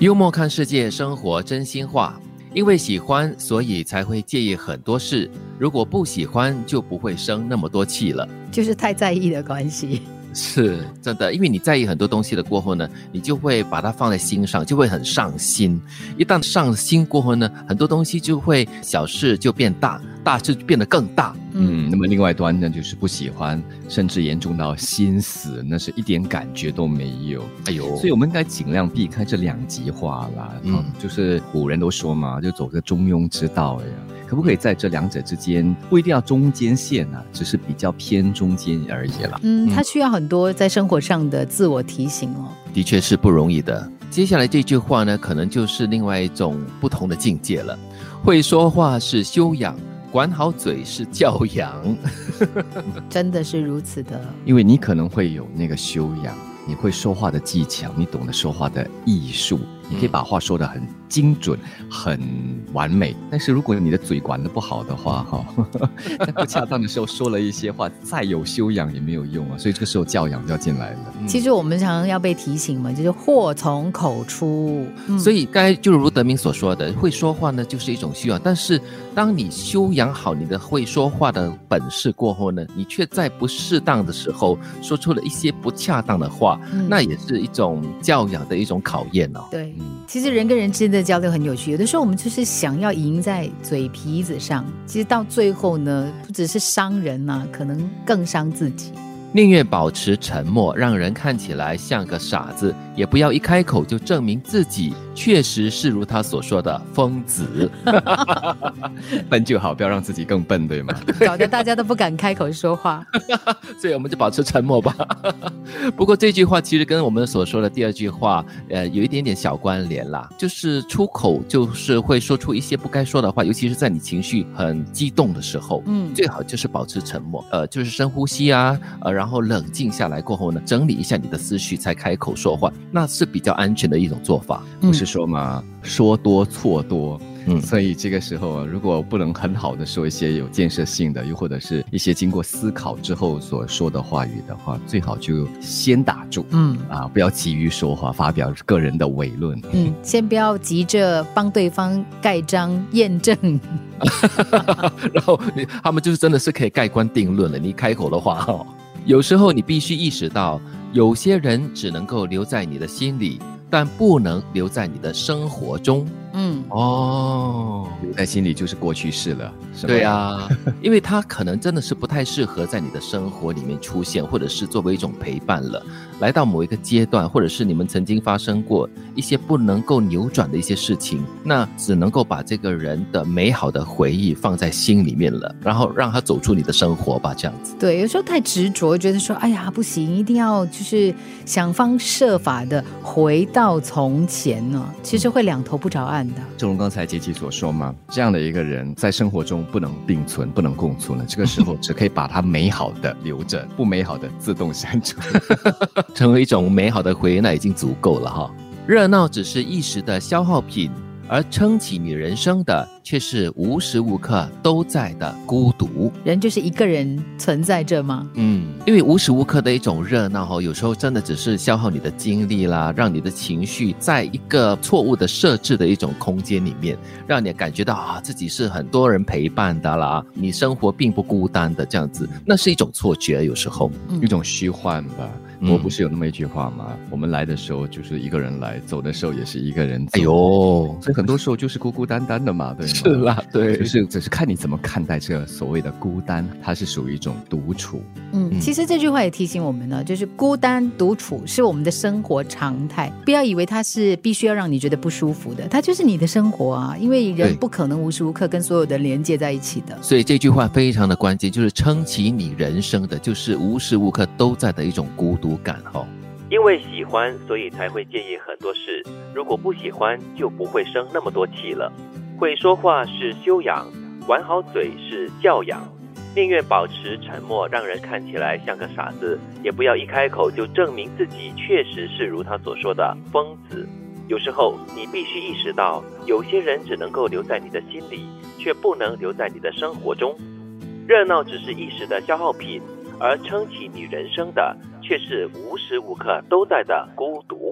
幽默看世界，生活真心话。因为喜欢，所以才会介意很多事。如果不喜欢，就不会生那么多气了。就是太在意的关系。是真的，因为你在意很多东西的过后呢，你就会把它放在心上，就会很上心。一旦上心过后呢，很多东西就会小事就变大，大事就变得更大。嗯，那么另外一端呢，就是不喜欢，甚至严重到心死，那是一点感觉都没有。哎呦，所以我们应该尽量避开这两极化啦。嗯，就是古人都说嘛，就走个中庸之道呀。可不可以在这两者之间，不一定要中间线啊，只是比较偏中间而已了。嗯，他需要很多在生活上的自我提醒哦。的确是不容易的。接下来这句话呢，可能就是另外一种不同的境界了。会说话是修养，管好嘴是教养。真的是如此的，因为你可能会有那个修养，你会说话的技巧，你懂得说话的艺术。你可以把话说的很精准、很完美，但是如果你的嘴管的不好的话，哈，在不恰当的时候说了一些话，再有修养也没有用啊。所以这个时候教养就要进来了。其实我们常常要被提醒嘛，就是祸从口出。所以该就如德明所说的，会说话呢就是一种修养，但是当你修养好你的会说话的本事过后呢，你却在不适当的时候说出了一些不恰当的话，那也是一种教养的一种考验哦。对。其实人跟人之间的交流很有趣，有的时候我们就是想要赢在嘴皮子上，其实到最后呢，不只是伤人呐，可能更伤自己。宁愿保持沉默，让人看起来像个傻子，也不要一开口就证明自己确实是如他所说的疯子。笨就好，不要让自己更笨，对吗？搞得大家都不敢开口说话。所以我们就保持沉默吧。不过这句话其实跟我们所说的第二句话，呃，有一点点小关联啦。就是出口就是会说出一些不该说的话，尤其是在你情绪很激动的时候，嗯，最好就是保持沉默，呃，就是深呼吸啊，呃。然后冷静下来过后呢，整理一下你的思绪，才开口说话，那是比较安全的一种做法。不是说嘛，说多错多。嗯，所以这个时候，如果不能很好的说一些有建设性的，又或者是一些经过思考之后所说的话语的话，最好就先打住。嗯，啊，不要急于说话，发表个人的伪论。嗯，先不要急着帮对方盖章验证。然后你他们就是真的是可以盖棺定论了。你开口的话哈。有时候你必须意识到，有些人只能够留在你的心里。但不能留在你的生活中。嗯，哦，留在心里就是过去式了。对啊，因为他可能真的是不太适合在你的生活里面出现，或者是作为一种陪伴了。来到某一个阶段，或者是你们曾经发生过一些不能够扭转的一些事情，那只能够把这个人的美好的回忆放在心里面了，然后让他走出你的生活吧，这样子。对，有时候太执着，觉得说，哎呀，不行，一定要就是想方设法的回到从前呢，其实会两头不着岸的。正如刚才杰奇所说嘛，这样的一个人在生活中不能并存，不能共存了。这个时候只可以把他美好的留着，不美好的自动删除。成为一种美好的回忆，那已经足够了哈。热闹只是一时的消耗品，而撑起你人生的。却是无时无刻都在的孤独。人就是一个人存在着吗？嗯，因为无时无刻的一种热闹哈，有时候真的只是消耗你的精力啦，让你的情绪在一个错误的设置的一种空间里面，让你感觉到啊自己是很多人陪伴的啦，你生活并不孤单的这样子，那是一种错觉，有时候一种虚幻吧。我不是有那么一句话吗？我们来的时候就是一个人来，走的时候也是一个人走。哎呦，所以很多时候就是孤孤单单的嘛，对吗？是啦，对，就是只是看你怎么看待这所谓的孤单，它是属于一种独处。嗯，其实这句话也提醒我们呢，就是孤单独处是我们的生活常态，不要以为它是必须要让你觉得不舒服的，它就是你的生活啊。因为人不可能无时无刻跟所有的连接在一起的。所以这句话非常的关键，就是撑起你人生的，就是无时无刻都在的一种孤独感哈。因为喜欢，所以才会介意很多事。如果不喜欢，就不会生那么多气了。会说话是修养，管好嘴是教养。宁愿保持沉默，让人看起来像个傻子，也不要一开口就证明自己确实是如他所说的疯子。有时候你必须意识到，有些人只能够留在你的心里，却不能留在你的生活中。热闹只是一时的消耗品，而撑起你人生的，却是无时无刻都在的孤独。